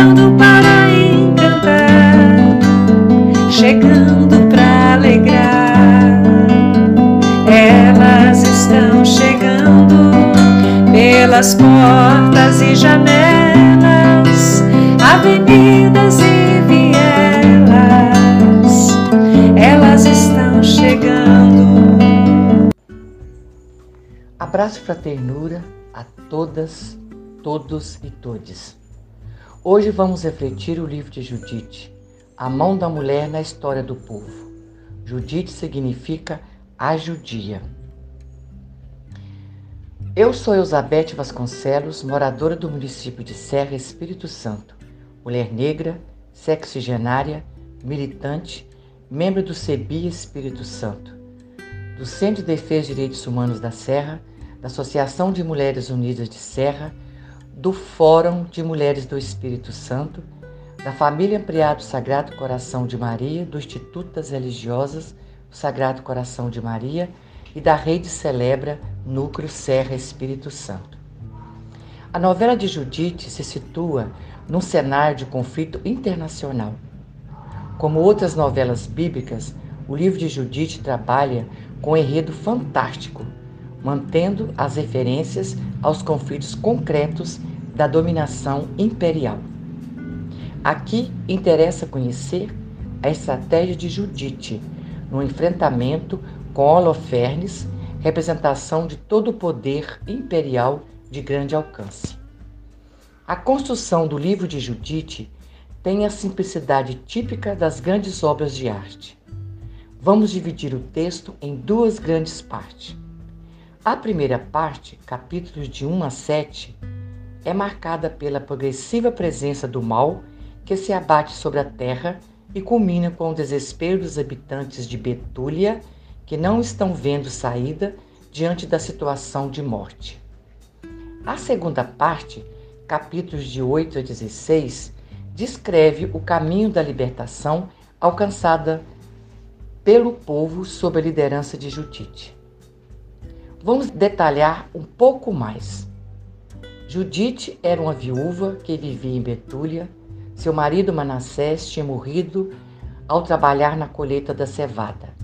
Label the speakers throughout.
Speaker 1: chegando para encantar, chegando para alegrar. Elas estão chegando pelas portas e janelas, avenidas e vielas. Elas estão chegando.
Speaker 2: Abraço fraternura a todas, todos e todes. Hoje vamos refletir o livro de Judite, A Mão da Mulher na História do Povo. Judite significa a judia. Eu sou Elizabeth Vasconcelos, moradora do município de Serra, Espírito Santo, mulher negra, sexigenária, militante, membro do CEBI Espírito Santo, do Centro de Defesa de Direitos Humanos da Serra, da Associação de Mulheres Unidas de Serra, do Fórum de Mulheres do Espírito Santo, da Família Ampliado Sagrado Coração de Maria, do Instituto das Religiosas do Sagrado Coração de Maria e da Rede Celebra Núcleo Serra Espírito Santo. A novela de Judite se situa num cenário de conflito internacional. Como outras novelas bíblicas, o livro de Judite trabalha com um enredo fantástico, mantendo as referências aos conflitos concretos da dominação imperial. Aqui interessa conhecer a estratégia de Judite no enfrentamento com Holofernes, representação de todo o poder imperial de grande alcance. A construção do livro de Judite tem a simplicidade típica das grandes obras de arte. Vamos dividir o texto em duas grandes partes. A primeira parte, capítulos de 1 a 7, é marcada pela progressiva presença do mal que se abate sobre a terra e culmina com o desespero dos habitantes de Betúlia, que não estão vendo saída diante da situação de morte. A segunda parte, capítulos de 8 a 16, descreve o caminho da libertação alcançada pelo povo sob a liderança de Judite. Vamos detalhar um pouco mais. Judite era uma viúva que vivia em Betúlia seu marido Manassés tinha morrido ao trabalhar na colheita da cevada.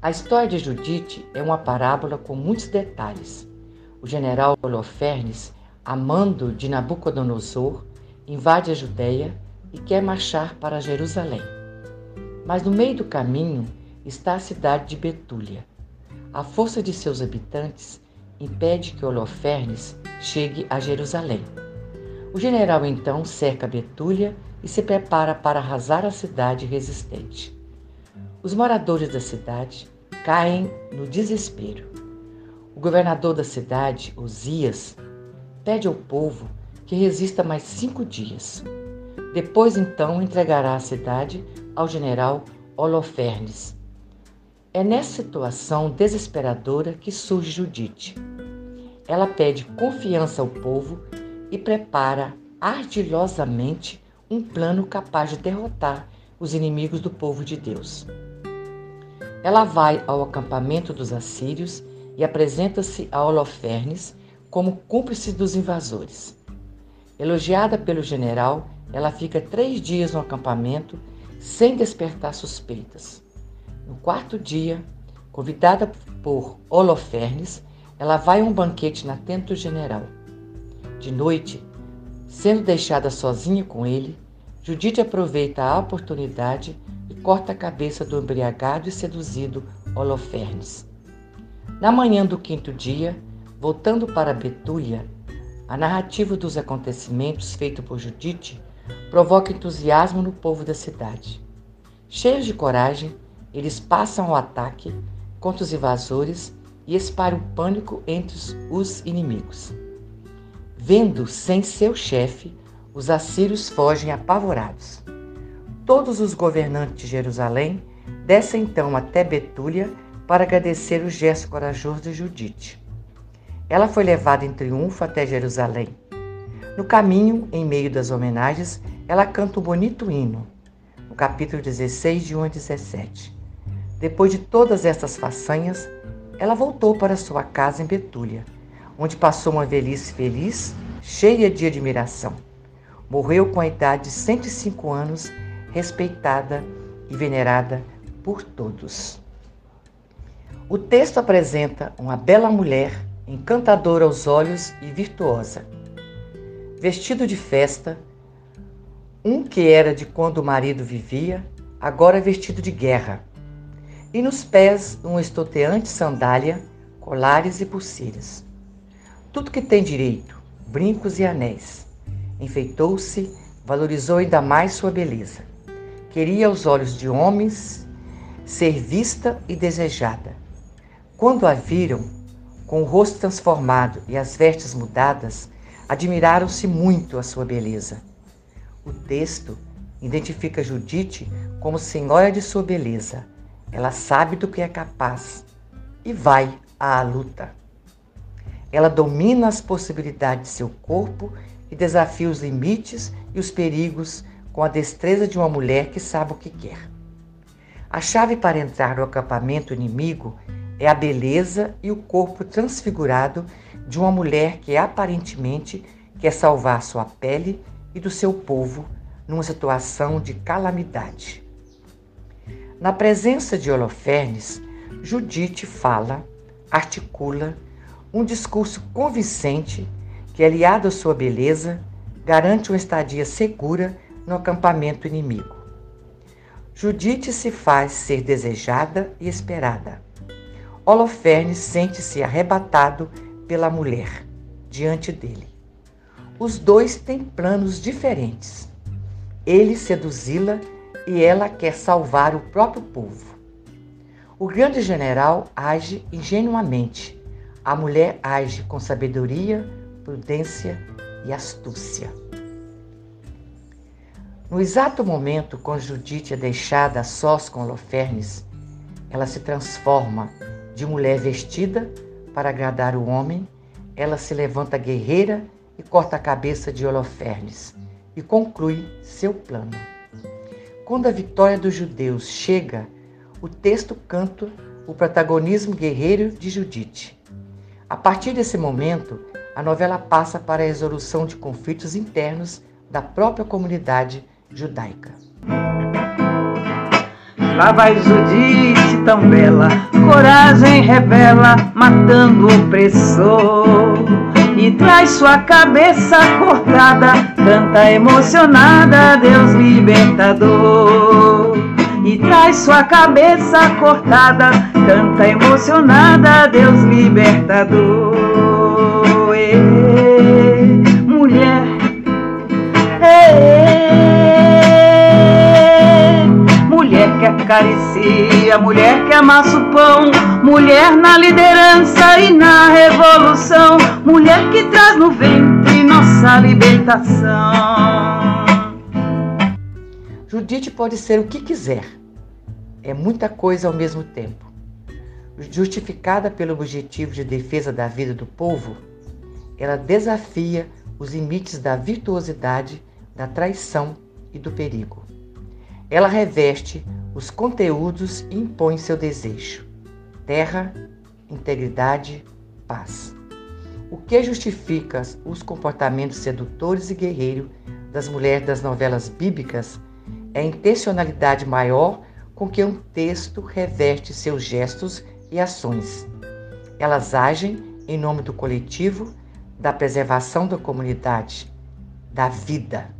Speaker 2: A história de Judite é uma parábola com muitos detalhes. O general Holofernes, amando de Nabucodonosor, invade a Judéia e quer marchar para Jerusalém. Mas no meio do caminho está a cidade de Betúlia. A força de seus habitantes impede que Holofernes chegue a Jerusalém. O general então cerca Betúlia e se prepara para arrasar a cidade resistente. Os moradores da cidade caem no desespero. O governador da cidade, Osias, pede ao povo que resista mais cinco dias. Depois, então, entregará a cidade ao general Holofernes. É nessa situação desesperadora que surge Judite. Ela pede confiança ao povo e prepara ardilosamente um plano capaz de derrotar os inimigos do povo de Deus. Ela vai ao acampamento dos assírios e apresenta-se a Holofernes como cúmplice dos invasores. Elogiada pelo general, ela fica três dias no acampamento sem despertar suspeitas. No quarto dia, convidada por Holofernes, ela vai a um banquete na tenda do general. De noite, sendo deixada sozinha com ele, Judite aproveita a oportunidade e corta a cabeça do embriagado e seduzido Holofernes. Na manhã do quinto dia, voltando para Betúlia, a narrativa dos acontecimentos feito por Judite provoca entusiasmo no povo da cidade. Cheios de coragem, eles passam ao ataque contra os invasores e espalham pânico entre os inimigos. Vendo sem seu chefe, os assírios fogem apavorados. Todos os governantes de Jerusalém descem então até Betúlia para agradecer o gesto corajoso de Judite. Ela foi levada em triunfo até Jerusalém. No caminho, em meio das homenagens, ela canta um bonito hino, no capítulo 16, de 1 a 17. Depois de todas estas façanhas, ela voltou para sua casa em Betúlia, onde passou uma velhice feliz, cheia de admiração. Morreu com a idade de 105 anos, respeitada e venerada por todos. O texto apresenta uma bela mulher, encantadora aos olhos e virtuosa. Vestido de festa, um que era de quando o marido vivia, agora vestido de guerra e nos pés uma estoteante sandália, colares e pulseiras. Tudo que tem direito, brincos e anéis. Enfeitou-se, valorizou ainda mais sua beleza. Queria aos olhos de homens ser vista e desejada. Quando a viram, com o rosto transformado e as vestes mudadas, admiraram-se muito a sua beleza. O texto identifica Judite como senhora de sua beleza ela sabe do que é capaz e vai à luta. Ela domina as possibilidades de seu corpo e desafia os limites e os perigos com a destreza de uma mulher que sabe o que quer. A chave para entrar no acampamento inimigo é a beleza e o corpo transfigurado de uma mulher que aparentemente quer salvar sua pele e do seu povo numa situação de calamidade. Na presença de Holofernes, Judite fala, articula um discurso convincente que, aliado à sua beleza, garante uma estadia segura no acampamento inimigo. Judite se faz ser desejada e esperada. Holofernes sente-se arrebatado pela mulher diante dele. Os dois têm planos diferentes. Ele seduzi-la e ela quer salvar o próprio povo. O grande general age ingenuamente, a mulher age com sabedoria, prudência e astúcia. No exato momento, quando Judite é deixada a sós com Holofernes, ela se transforma de mulher vestida para agradar o homem, ela se levanta guerreira e corta a cabeça de Holofernes e conclui seu plano. Quando a vitória dos judeus chega, o texto canta o protagonismo guerreiro de Judite. A partir desse momento, a novela passa para a resolução de conflitos internos da própria comunidade judaica.
Speaker 3: Lá vai Judite tão bela, coragem revela, matando o opressor traz sua cabeça cortada, canta emocionada, Deus libertador. E traz sua cabeça cortada, canta emocionada, Deus libertador. Ei, mulher, ei, acaricia, mulher que amassa o pão, mulher na liderança e na revolução mulher que traz no ventre nossa libertação.
Speaker 2: Judite pode ser o que quiser, é muita coisa ao mesmo tempo. Justificada pelo objetivo de defesa da vida do povo, ela desafia os limites da virtuosidade, da traição e do perigo. Ela reveste os conteúdos e impõe seu desejo: terra, integridade, paz. O que justifica os comportamentos sedutores e guerreiros das mulheres das novelas bíblicas é a intencionalidade maior com que um texto reverte seus gestos e ações. Elas agem em nome do coletivo, da preservação da comunidade, da vida.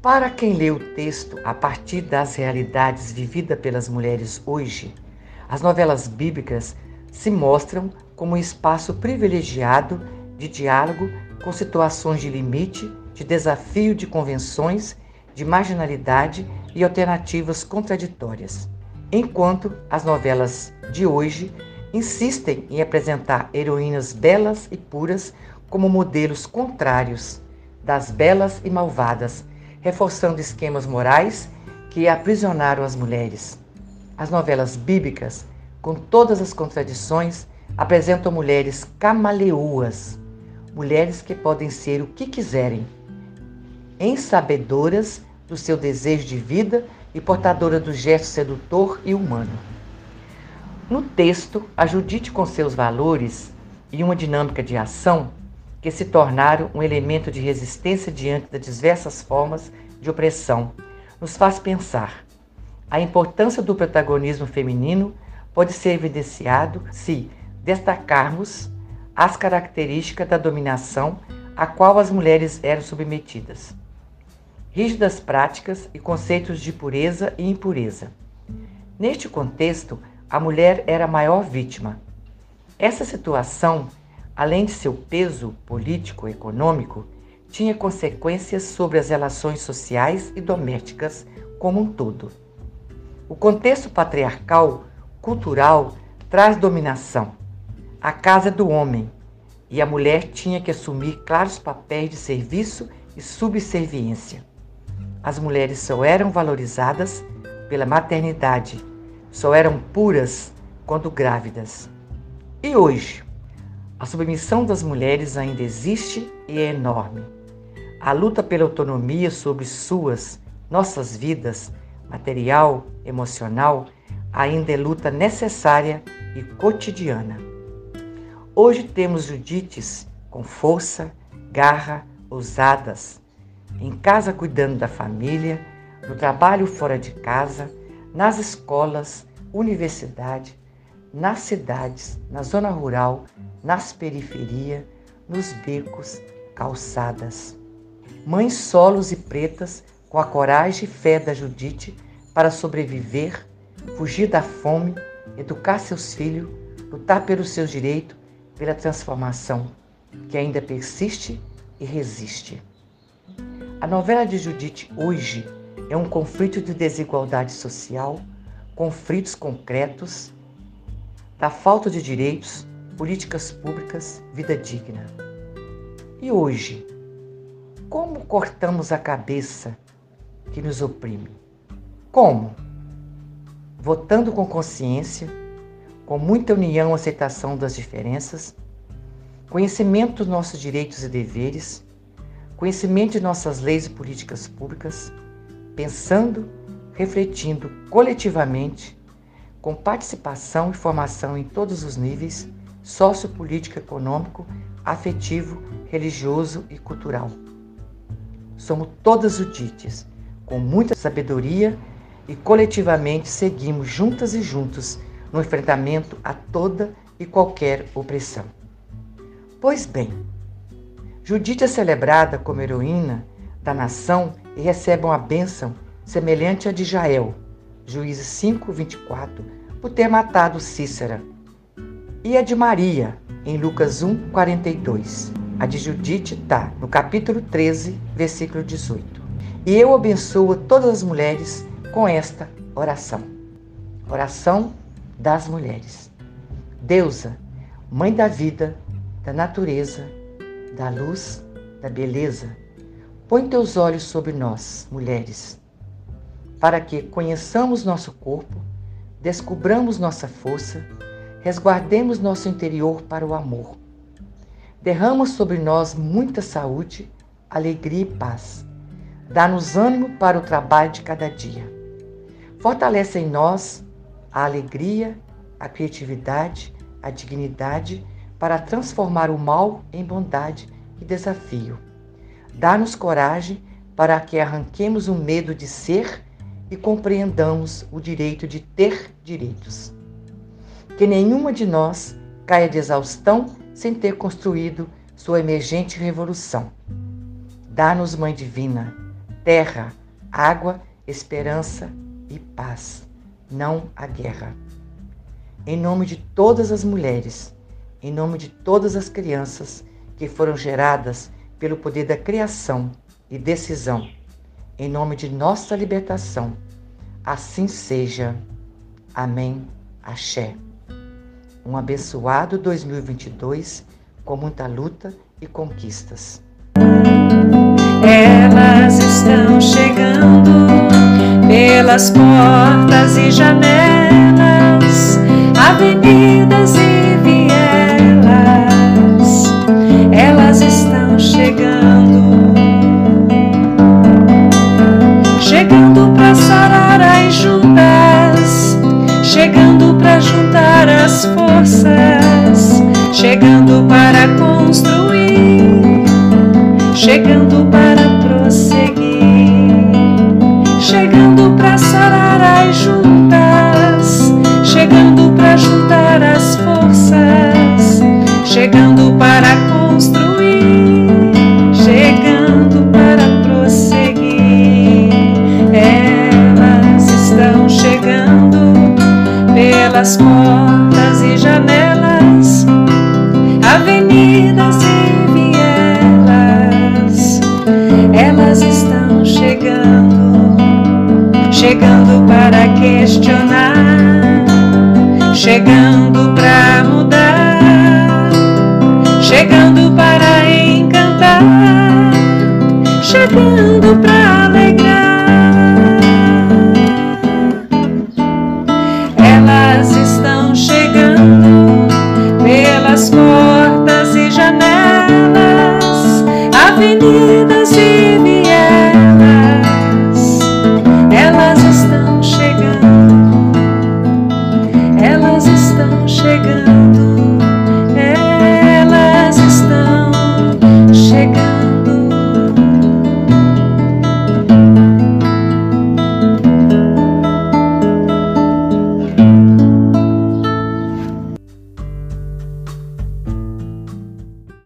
Speaker 2: Para quem lê o texto a partir das realidades vividas pelas mulheres hoje, as novelas bíblicas se mostram como um espaço privilegiado de diálogo com situações de limite, de desafio de convenções, de marginalidade e alternativas contraditórias. Enquanto as novelas de hoje insistem em apresentar heroínas belas e puras como modelos contrários das belas e malvadas, reforçando esquemas morais que aprisionaram as mulheres. As novelas bíblicas, com todas as contradições, apresentam mulheres camaleoas, mulheres que podem ser o que quiserem, ensabedoras do seu desejo de vida e portadora do gesto sedutor e humano. No texto, a Judite, com seus valores e uma dinâmica de ação que se tornaram um elemento de resistência diante das diversas formas de opressão, nos faz pensar. A importância do protagonismo feminino pode ser evidenciado se destacarmos as características da dominação a qual as mulheres eram submetidas. Rígidas práticas e conceitos de pureza e impureza. Neste contexto, a mulher era a maior vítima. Essa situação, além de seu peso político e econômico, tinha consequências sobre as relações sociais e domésticas como um todo. O contexto patriarcal, cultural, traz dominação. A casa do homem e a mulher tinha que assumir claros papéis de serviço e subserviência. As mulheres só eram valorizadas pela maternidade só eram puras quando grávidas. E hoje? A submissão das mulheres ainda existe e é enorme. A luta pela autonomia sobre suas, nossas vidas, material, emocional, ainda é luta necessária e cotidiana. Hoje temos Judites com força, garra, ousadas, em casa cuidando da família, no trabalho fora de casa, nas escolas, universidade, nas cidades, na zona rural, nas periferias, nos becos, calçadas. Mães solos e pretas com a coragem e fé da Judite para sobreviver, fugir da fome, educar seus filhos, lutar pelos seus direitos, pela transformação que ainda persiste e resiste. A novela de Judite hoje é um conflito de desigualdade social, conflitos concretos, da falta de direitos, políticas públicas, vida digna. E hoje, como cortamos a cabeça que nos oprime? Como? Votando com consciência, com muita união e aceitação das diferenças, conhecimento dos nossos direitos e deveres, conhecimento de nossas leis e políticas públicas, pensando, refletindo coletivamente, com participação e formação em todos os níveis sociopolítico, econômico, afetivo, religioso e cultural. Somos todas Judites, com muita sabedoria e coletivamente seguimos juntas e juntos no enfrentamento a toda e qualquer opressão. Pois bem, Judite é celebrada como heroína da nação e recebe uma bênção semelhante à de Jael, Juízes 5, 24, por ter matado Cícera, e a de Maria, em Lucas 1, 42. A de Judite está no capítulo 13, versículo 18. E eu abençoo todas as mulheres com esta oração. Oração das mulheres. Deusa, Mãe da vida, da natureza, da luz, da beleza, Põe teus olhos sobre nós, mulheres, para que conheçamos nosso corpo, descubramos nossa força, resguardemos nosso interior para o amor. Derrama sobre nós muita saúde, alegria e paz. Dá-nos ânimo para o trabalho de cada dia. Fortalece em nós a alegria, a criatividade, a dignidade para transformar o mal em bondade e desafio Dá-nos coragem para que arranquemos o medo de ser e compreendamos o direito de ter direitos. Que nenhuma de nós caia de exaustão sem ter construído sua emergente revolução. Dá-nos, Mãe Divina, terra, água, esperança e paz, não a guerra. em nome de todas as mulheres, em nome de todas as crianças que foram geradas pelo poder da criação e decisão, em nome de nossa libertação. Assim seja. Amém. Axé. Um abençoado 2022 com muita luta e conquistas.
Speaker 1: Elas estão chegando pelas portas e janelas, avenidas e pelas portas e janelas, avenidas e vielas. Elas estão chegando, chegando para questionar, smile.